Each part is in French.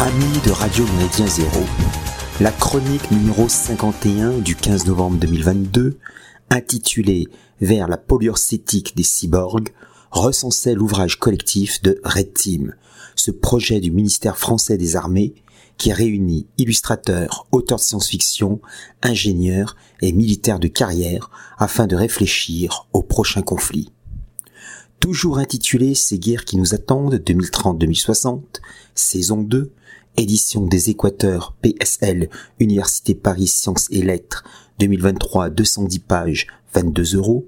Amis de Radio Méridien Zéro, la chronique numéro 51 du 15 novembre 2022, intitulée Vers la polyurcétique des cyborgs, recensait l'ouvrage collectif de Red Team, ce projet du ministère français des armées qui réunit illustrateurs, auteurs de science-fiction, ingénieurs et militaires de carrière afin de réfléchir au prochain conflit. Toujours intitulé Ces guerres qui nous attendent 2030-2060, saison 2, édition des Équateurs PSL, Université Paris Sciences et Lettres, 2023, 210 pages, 22 euros,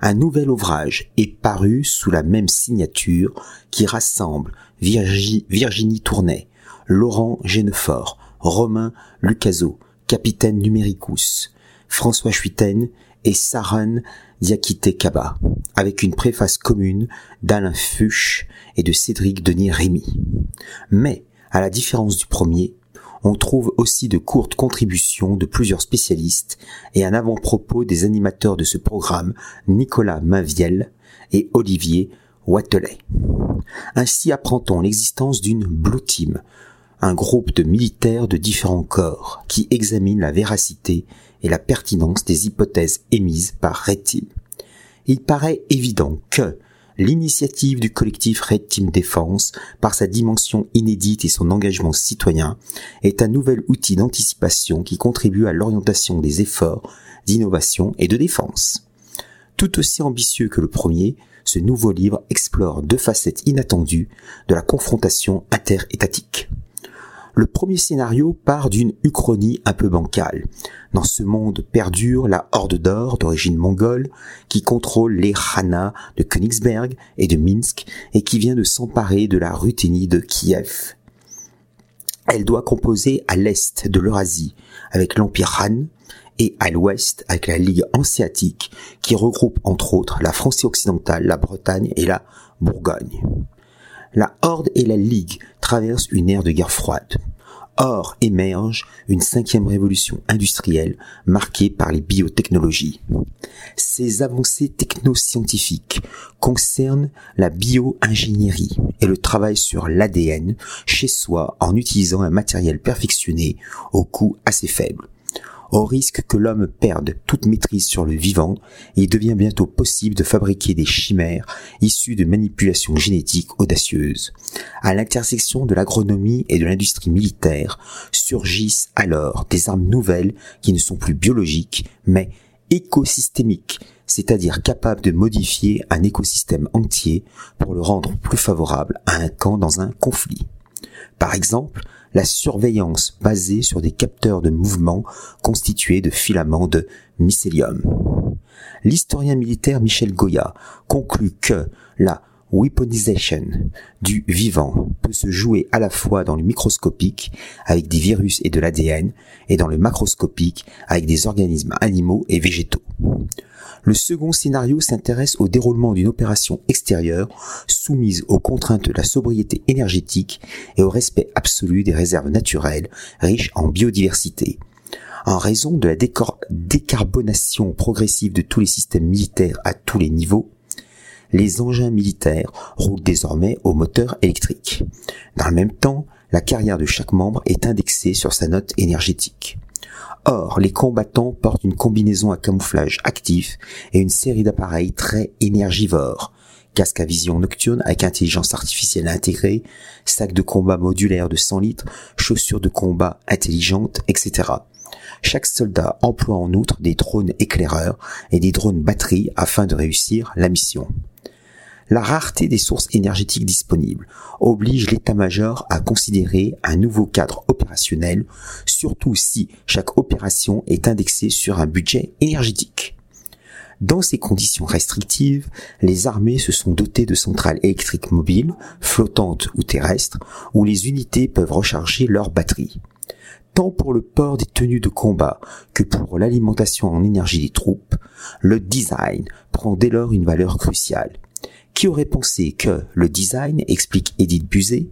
un nouvel ouvrage est paru sous la même signature qui rassemble Virginie Tournay, Laurent Genefort, Romain Lucaso, Capitaine Numericus, François Chuiten et Saran Diakité Kaba, avec une préface commune d'Alain Fuchs et de Cédric Denis Rémy. Mais, à la différence du premier, on trouve aussi de courtes contributions de plusieurs spécialistes et un avant-propos des animateurs de ce programme, Nicolas Maviel et Olivier Watelet. Ainsi apprend-on l'existence d'une Blue Team, un groupe de militaires de différents corps qui examine la véracité et la pertinence des hypothèses émises par Team. Il paraît évident que l'initiative du collectif Red Team Défense, par sa dimension inédite et son engagement citoyen, est un nouvel outil d'anticipation qui contribue à l'orientation des efforts d'innovation et de défense. Tout aussi ambitieux que le premier, ce nouveau livre explore deux facettes inattendues de la confrontation interétatique. Le premier scénario part d'une uchronie un peu bancale. Dans ce monde perdure la Horde d'Or d'origine mongole qui contrôle les Khana de Königsberg et de Minsk et qui vient de s'emparer de la Ruthénie de Kiev. Elle doit composer à l'est de l'Eurasie avec l'Empire Han et à l'ouest avec la Ligue hanséatique qui regroupe entre autres la France occidentale, la Bretagne et la Bourgogne la Horde et la Ligue traversent une ère de guerre froide. Or émerge une cinquième révolution industrielle marquée par les biotechnologies. Ces avancées technoscientifiques concernent la bio-ingénierie et le travail sur l'ADN chez soi en utilisant un matériel perfectionné au coût assez faible. Au risque que l'homme perde toute maîtrise sur le vivant, il devient bientôt possible de fabriquer des chimères issues de manipulations génétiques audacieuses. À l'intersection de l'agronomie et de l'industrie militaire surgissent alors des armes nouvelles qui ne sont plus biologiques, mais écosystémiques, c'est-à-dire capables de modifier un écosystème entier pour le rendre plus favorable à un camp dans un conflit. Par exemple, la surveillance basée sur des capteurs de mouvement constitués de filaments de mycélium. L'historien militaire Michel Goya conclut que la weaponization du vivant peut se jouer à la fois dans le microscopique avec des virus et de l'ADN et dans le macroscopique avec des organismes animaux et végétaux. Le second scénario s'intéresse au déroulement d'une opération extérieure soumise aux contraintes de la sobriété énergétique et au respect absolu des réserves naturelles riches en biodiversité. En raison de la décarbonation progressive de tous les systèmes militaires à tous les niveaux, les engins militaires roulent désormais au moteur électrique. Dans le même temps, la carrière de chaque membre est indexée sur sa note énergétique. Or, les combattants portent une combinaison à camouflage actif et une série d'appareils très énergivores. Casque à vision nocturne avec intelligence artificielle intégrée, sac de combat modulaire de 100 litres, chaussures de combat intelligentes, etc. Chaque soldat emploie en outre des drones éclaireurs et des drones batteries afin de réussir la mission. La rareté des sources énergétiques disponibles oblige l'état-major à considérer un nouveau cadre opérationnel, surtout si chaque opération est indexée sur un budget énergétique. Dans ces conditions restrictives, les armées se sont dotées de centrales électriques mobiles, flottantes ou terrestres, où les unités peuvent recharger leurs batteries. Tant pour le port des tenues de combat que pour l'alimentation en énergie des troupes, le design prend dès lors une valeur cruciale. Qui aurait pensé que le design, explique Edith Buzet,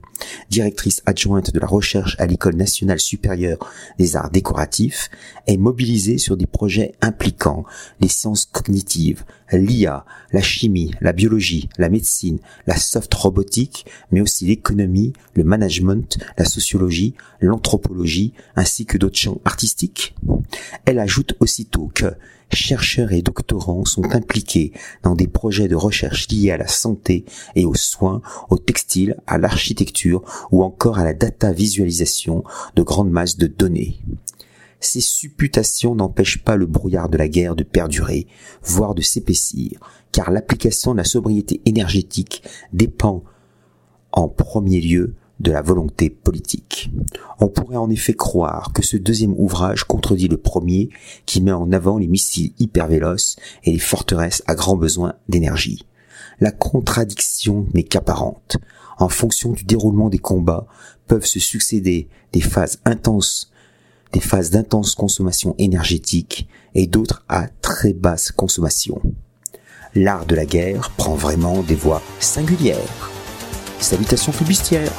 directrice adjointe de la recherche à l'École nationale supérieure des arts décoratifs, est mobilisé sur des projets impliquant les sciences cognitives, l'IA, la chimie, la biologie, la médecine, la soft robotique, mais aussi l'économie, le management, la sociologie, l'anthropologie, ainsi que d'autres champs artistiques. Elle ajoute aussitôt que chercheurs et doctorants sont impliqués dans des projets de recherche liés à la santé et aux soins, au textile, à l'architecture ou encore à la data visualisation de grandes masses de données. Ces supputations n'empêchent pas le brouillard de la guerre de perdurer, voire de s'épaissir, car l'application de la sobriété énergétique dépend en premier lieu de la volonté politique. On pourrait en effet croire que ce deuxième ouvrage contredit le premier qui met en avant les missiles hypervéloces et les forteresses à grand besoin d'énergie. La contradiction n'est qu'apparente. En fonction du déroulement des combats, peuvent se succéder des phases intenses, des phases d'intense consommation énergétique et d'autres à très basse consommation. L'art de la guerre prend vraiment des voies singulières. Salutations flibustières